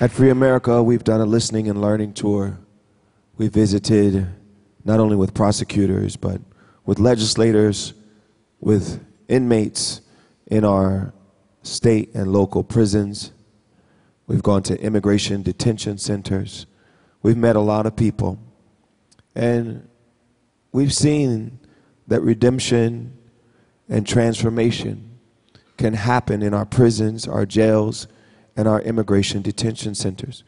At Free America, we've done a listening and learning tour. We visited not only with prosecutors, but with legislators, with inmates in our state and local prisons. We've gone to immigration detention centers. We've met a lot of people. And we've seen that redemption and transformation can happen in our prisons, our jails, and our immigration detention centers,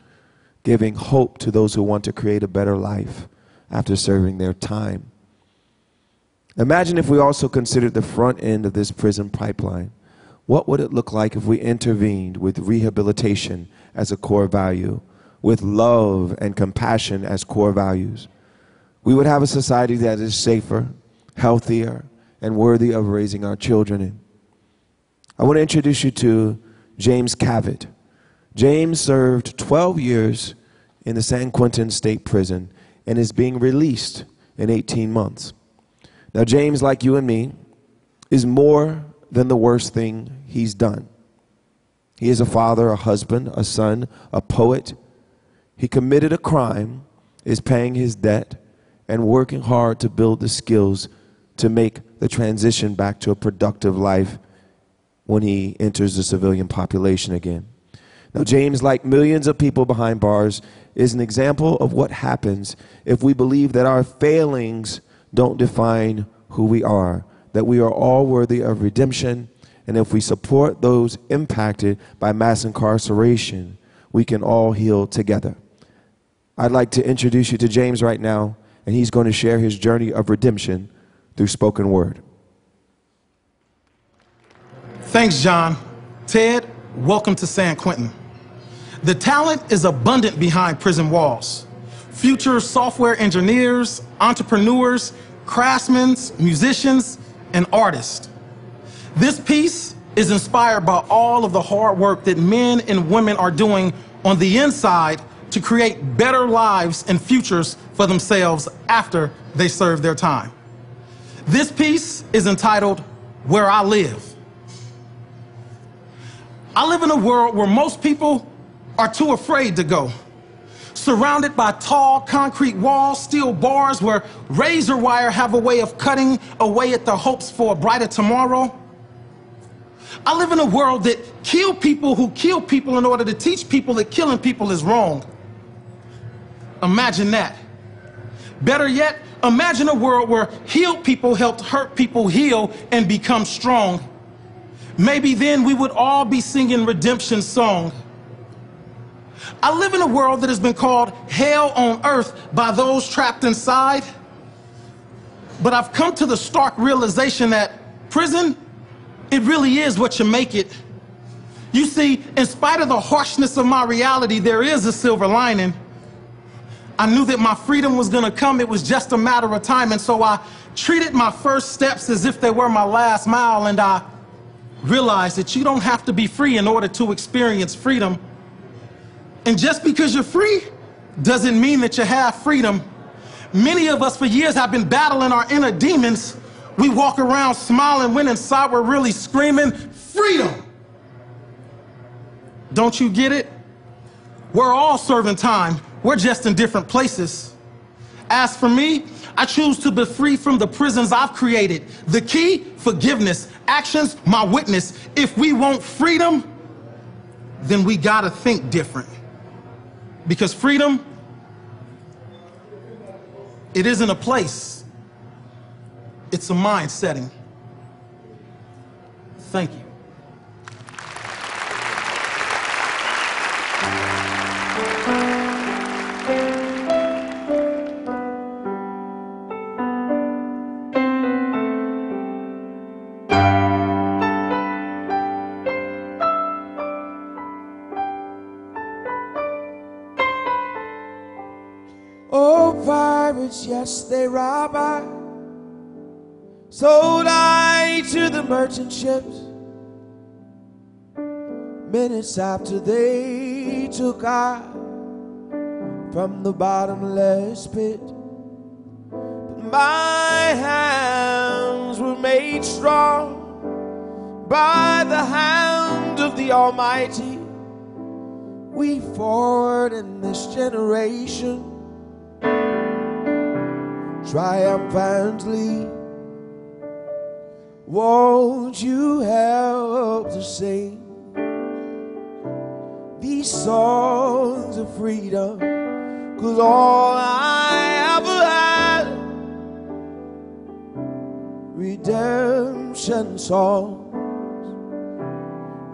giving hope to those who want to create a better life after serving their time. Imagine if we also considered the front end of this prison pipeline. What would it look like if we intervened with rehabilitation as a core value, with love and compassion as core values? We would have a society that is safer, healthier, and worthy of raising our children in. I want to introduce you to James Cavitt. James served 12 years in the San Quentin State Prison and is being released in 18 months. Now, James, like you and me, is more than the worst thing he's done. He is a father, a husband, a son, a poet. He committed a crime, is paying his debt, and working hard to build the skills to make the transition back to a productive life when he enters the civilian population again. Now, James, like millions of people behind bars, is an example of what happens if we believe that our failings don't define who we are, that we are all worthy of redemption, and if we support those impacted by mass incarceration, we can all heal together. I'd like to introduce you to James right now, and he's going to share his journey of redemption through spoken word. Thanks, John. TED, welcome to San Quentin. The talent is abundant behind prison walls. Future software engineers, entrepreneurs, craftsmen, musicians, and artists. This piece is inspired by all of the hard work that men and women are doing on the inside to create better lives and futures for themselves after they serve their time. This piece is entitled Where I Live. I live in a world where most people are too afraid to go. Surrounded by tall concrete walls, steel bars where razor wire have a way of cutting away at the hopes for a brighter tomorrow. I live in a world that kill people who kill people in order to teach people that killing people is wrong. Imagine that. Better yet, imagine a world where healed people helped hurt people heal and become strong. Maybe then we would all be singing redemption song. I live in a world that has been called hell on earth by those trapped inside. But I've come to the stark realization that prison, it really is what you make it. You see, in spite of the harshness of my reality, there is a silver lining. I knew that my freedom was going to come. It was just a matter of time. And so I treated my first steps as if they were my last mile. And I realized that you don't have to be free in order to experience freedom. And just because you're free doesn't mean that you have freedom. Many of us for years have been battling our inner demons. We walk around smiling when inside we're really screaming, freedom. Don't you get it? We're all serving time. We're just in different places. As for me, I choose to be free from the prisons I've created. The key, forgiveness. Actions, my witness. If we want freedom, then we gotta think different. Because freedom, it isn't a place, it's a mind setting. Thank you. Pirates, yes, they rob I. Sold I to the merchant ships. Minutes after they took I from the bottomless pit. But my hands were made strong by the hand of the Almighty we forward in this generation triumphantly. Won't you help to sing these songs of freedom? Cause all I ever had, redemption songs,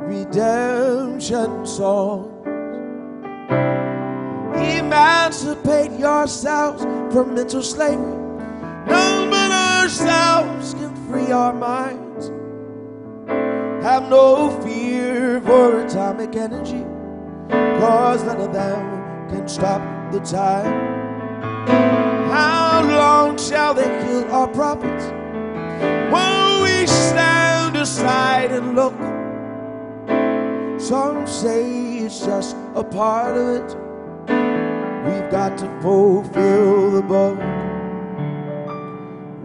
redemption songs. Emancipate yourselves from mental slavery. None but ourselves can free our minds. Have no fear for atomic energy, cause none of them can stop the time. How long shall they kill our prophets? While we stand aside and look. Some say it's just a part of it. We've got to fulfill the book.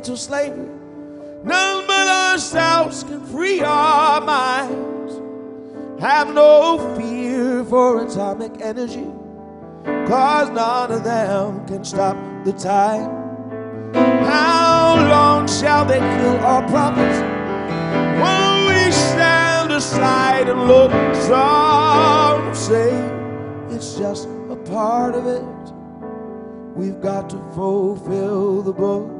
Mental slavery. None but ourselves can free our minds. Have no fear for atomic energy, cause none of them can stop the time. How long shall they kill our prophets? While we stand aside and look, some say it's just a part of it. We've got to fulfill the book.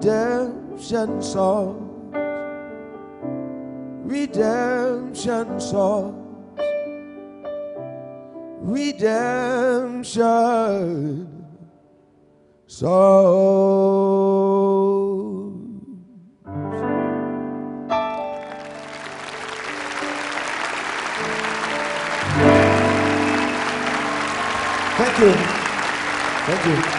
redemption songs, redemption songs, redemption songs. Thank you. Thank you.